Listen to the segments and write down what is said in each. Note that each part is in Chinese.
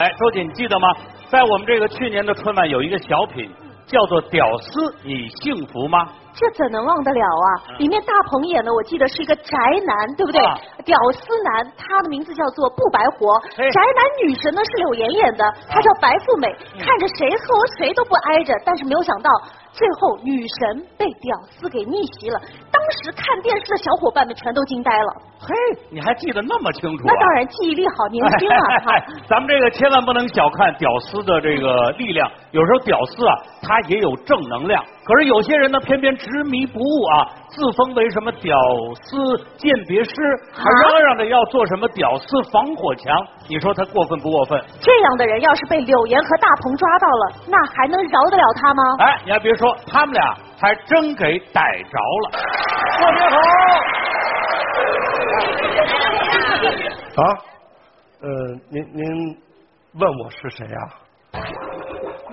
哎，周姐，你记得吗？在我们这个去年的春晚有一个小品，叫做《屌丝》，你幸福吗？这怎能忘得了啊？里面大鹏演的，我记得是一个宅男，对不对？啊屌丝男，他的名字叫做不白活。宅男女神呢是柳岩演的，她叫白富美，看着谁和谁都不挨着，但是没有想到最后女神被屌丝给逆袭了。当时看电视的小伙伴们全都惊呆了。嘿，你还记得那么清楚、啊？那当然记忆力好，年轻啊！咱们这个千万不能小看屌丝的这个力量，有时候屌丝啊，他也有正能量。可是有些人呢，偏偏执迷不悟啊，自封为什么屌丝鉴别师，还嚷嚷着要做什么屌丝防火墙。你说他过分不过分？这样的人要是被柳岩和大鹏抓到了，那还能饶得了他吗？哎，你还别说，他们俩还真给逮着了。过年好！啊，呃，您您问我是谁啊？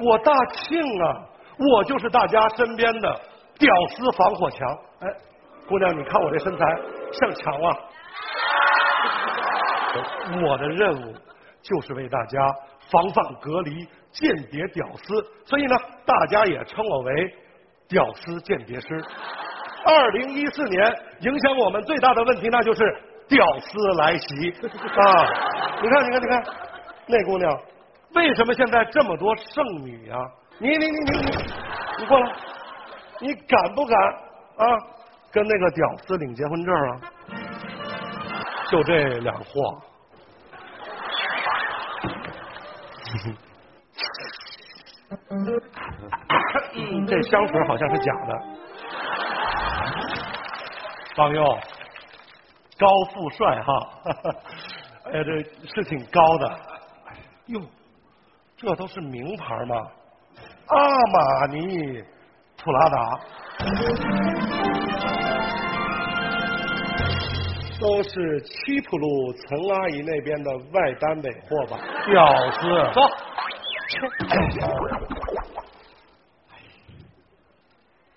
我大庆啊，我就是大家身边的屌丝防火墙。哎，姑娘，你看我这身材像墙啊！我的任务就是为大家防范隔离间谍屌丝，所以呢，大家也称我为屌丝鉴别师。二零一四年影响我们最大的问题，那就是屌丝来袭啊！你看，你看，你看，那姑娘为什么现在这么多剩女啊？你你你你你，你过来，你敢不敢啊？跟那个屌丝领结婚证啊？就这两货。嗯，这香水好像是假的。方佑，高富帅哈，哎呀，这是挺高的。哎哟，这都是名牌吗？阿玛尼、普拉达，都是七浦路陈阿姨那边的外单尾货吧？屌丝，走。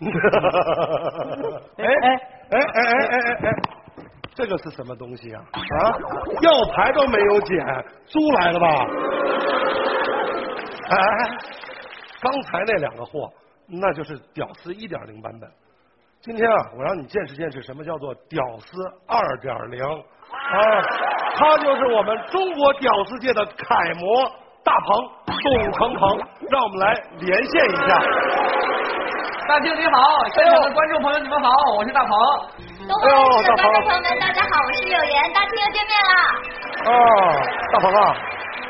哎哎哎哎哎哎哎哎，这个是什么东西啊？啊，药牌都没有剪，租来的吧？哎，刚才那两个货，那就是屌丝一点零版本。今天啊，我让你见识见识什么叫做屌丝二点零啊！他就是我们中国屌丝界的楷模大鹏董鹏鹏，让我们来连线一下。大庆你好，现场的观众朋友你们好，我是大鹏。东方卫视的观众朋友们，大家好，我是柳岩，大庆又见面了！哦，大鹏啊，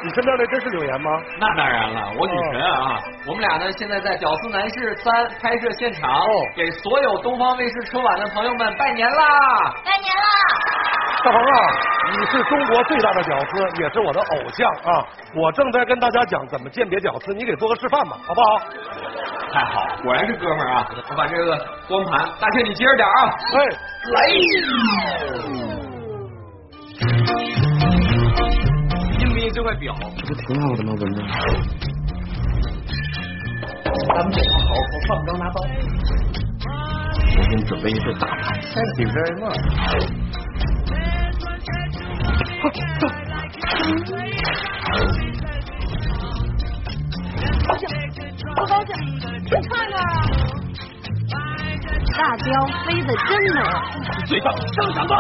你身边的真是柳岩吗？那当然了，我女神啊！我们俩呢，现在在《屌丝男士三》拍摄现场，哦给所有东方卫视春晚的朋友们拜年啦！拜年啦！大鹏啊，你是中国最大的屌丝，也是我的偶像啊！我正在跟大家讲怎么鉴别屌丝，你给做个示范吧，好不好？太好了，果然是哥们儿啊！我把这个光盘，大庆你接着点啊！哎，来，硬币这块表，不挺好的吗？文子，咱们得好好放钢拿刀。我给你准备一份大餐。Thank you very much。不高兴，你看看啊！大雕飞得真美，嘴上上场吧！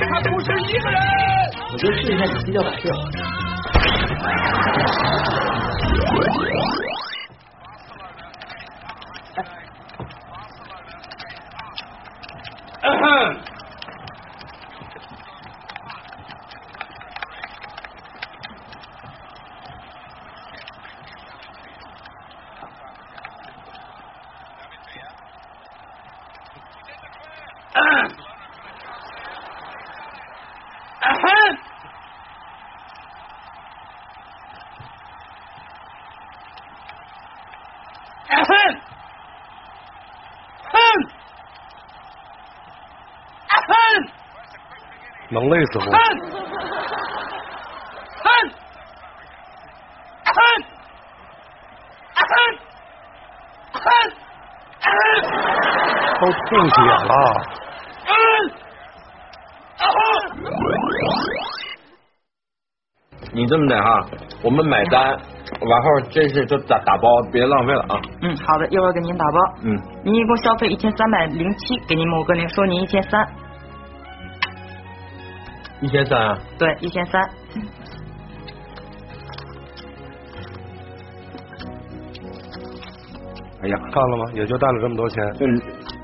他不是一个人。我就试一下你鸡叫摆设。能累死不？都吐血了。你这么的哈，我们买单，完后这事就打打包，别浪费了啊。嗯，好的，一会儿给您打包。嗯，您一共消费一千三百零七，给您某个零，收您一千三。一千三啊。对，一千三。哎呀，看了吗？也就带了这么多钱。这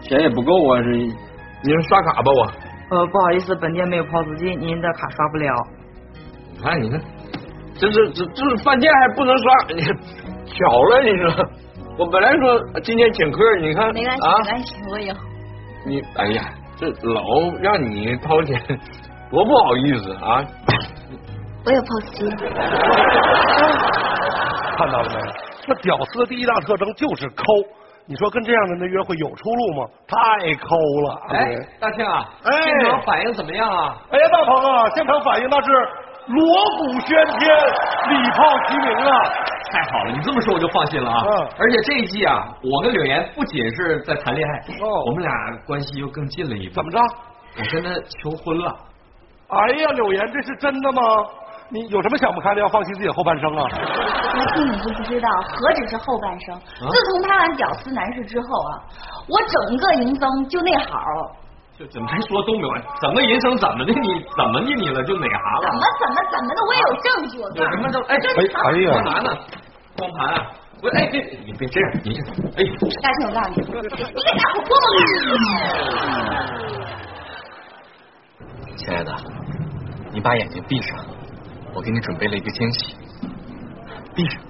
钱也不够啊，是，您刷卡吧我。呃，不好意思，本店没有 POS 机，您的卡刷不了。你看，你看，这是这这是饭店还不能刷，你巧了，你说，我本来说今天请客，你看没关系，啊没，关系，我有。你哎呀，这老让你掏钱，多不好意思啊！我有 POS 机，看到了没？那屌丝的第一大特征就是抠。你说跟这样的人的约会有出路吗？太抠了。哎，大庆啊，哎现场反应怎么样啊？哎呀，大鹏啊，现场反应那是锣鼓喧天，礼炮齐鸣啊！太好了，你这么说我就放心了啊。嗯而且这一季啊，我跟柳岩不仅是在谈恋爱，哦我们俩关系又更近了一步。怎么着？我跟他求婚了。哎呀，柳岩，这是真的吗？你有什么想不开的？要放弃自己的后半生啊？大庆你就不知道，何止是后半生。自从拍完《屌丝男士》之后啊，我整个人生就那好。就怎么还说东北话？整个人生怎么的你？怎么的你了？就哪行了？怎么怎么怎么的，我也有证据。有什么证？哎，正常。哎呀干嘛呢？光盘啊！我哎，别你别这样，你这哎，大庆，我告诉你，你给大伙过吗？亲爱的，你把眼睛闭上，我给你准备了一个惊喜。闭上。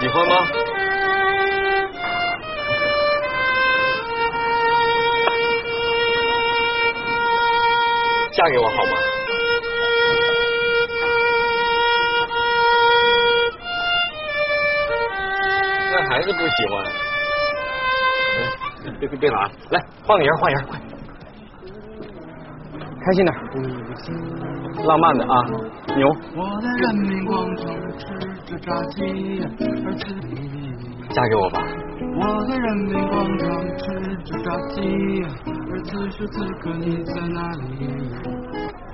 喜欢吗？嫁给我好吗？还是不喜欢。别别别拿，来换个人，换人，快，开心点，浪漫的啊，牛。我在人民广场吃着炸鸡呀，而此嫁给我吧，我在人民广场吃着炸鸡呀，而此时此刻你在哪里？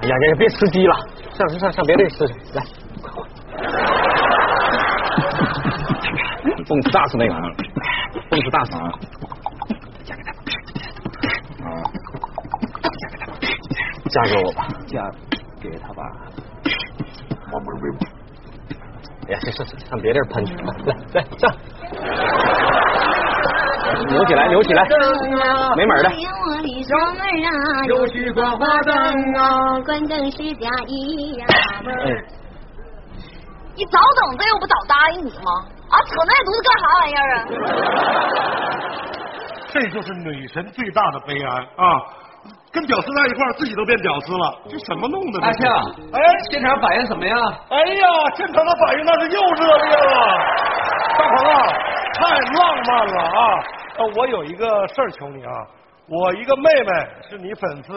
哎呀呀，别吃鸡了，上上上上别的吃去，来，蹦次大次那个，蹦次大次啊。嫁给我吧，嫁给他吧。哎呀，这这上别地儿喷去，来来上，扭起来，扭起来，没门儿啊，有许光花灯啊，关灯是假意呀。哎，你早等着又不早答应你吗？啊，扯那犊子干啥玩意儿啊？这就是女神最大的悲哀啊！跟屌丝在一块儿，自己都变屌丝了，这什么弄的？大庆，哎现场反应怎么样？哎呀，现场的反应那是又热烈了。大鹏啊，太浪漫了啊！呃，我有一个事儿求你啊，我一个妹妹是你粉丝，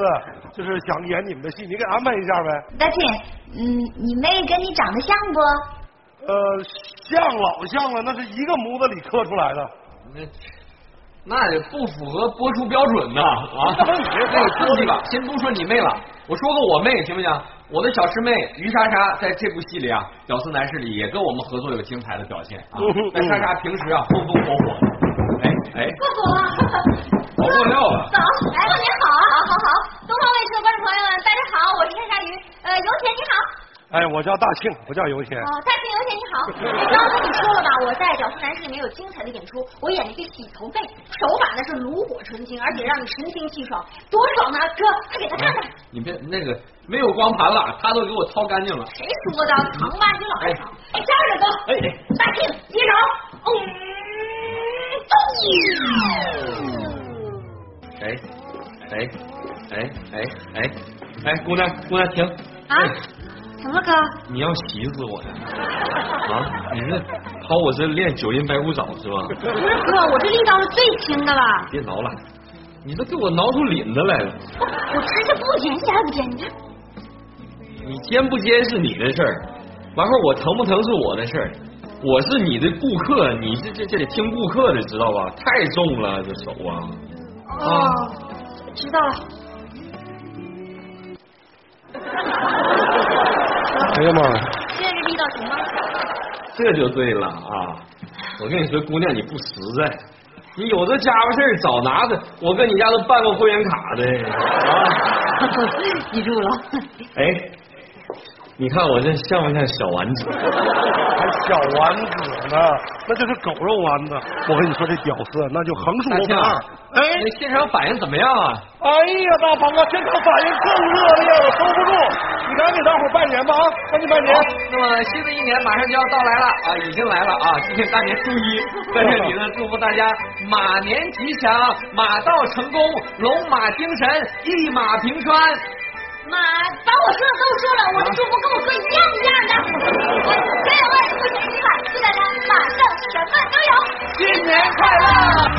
就是想演你们的戏，你给安排一下呗。大庆，嗯，你妹跟你长得像不？呃，像老像了，那是一个模子里刻出来的。那那也不符合播出标准呐啊！那你这那个刺激吧，先不说你妹了，我说个我妹行不行？我的小师妹于莎莎在这部戏里啊，《屌丝男士》里也跟我们合作有精彩的表现啊。那莎莎平时啊风风火火的，哎哎，过火了。跑过料了。早，哎，你好啊，好好好，东方卫视的观众朋友们，大家好，我是夏鲨鱼，呃，有钱你好。哎，我叫大庆，不叫游仙。哦，大庆游仙你好，哎，刚刚跟你说了吧，我在《屌丝男士》里面有精彩的演出，我演了一个洗头妹，手法呢是炉火纯青，而且让你神清气爽，多爽呢！哥，快给他看看。你别那个没有光盘了，他都给我掏干净了。谁说的？藏吧你老爱长。哎，这样的哥，哎哎，大庆接手，嗯，哎哎哎哎哎哎，姑娘姑娘停！啊，怎么了哥？你要洗死我呀！啊，你这跑我这练九阴白骨爪是吧？不是哥，我这力道是最轻的了，别挠了，你都给我挠出领子来了。我直接不尖，一点也不尖，你看。你尖不尖是你的事儿，完后我疼不疼是我的事儿。我是你的顾客，你这这这得听顾客的，知道吧？太重了，这手啊！哦，知道了。哎呀妈呀！现在是遇到什么？这就对了啊！我跟你说，姑娘你不实在，你有这家伙事儿早拿着，我跟你家都办过会员卡的啊！记住了。哎，你看我这像不像小丸子？还小丸子呢，那就是狗肉丸子。我跟你说，这屌丝那就横竖都分二。哎，你现场反应怎么样啊？哎呀，大鹏啊，现场反应更热烈了，收不住。你赶紧给大伙拜年吧啊，赶紧拜年。那么新的一年马上就要到来了啊，已经来了啊！今天大年初一，在这里呢，祝福大家马年吉祥，马到成功，龙马精神，一马平川。妈，把我说的都说了，我的祝福跟我说一样一样的。加油啊！祝新年快乐，祝大家马上什么都有。新年快乐！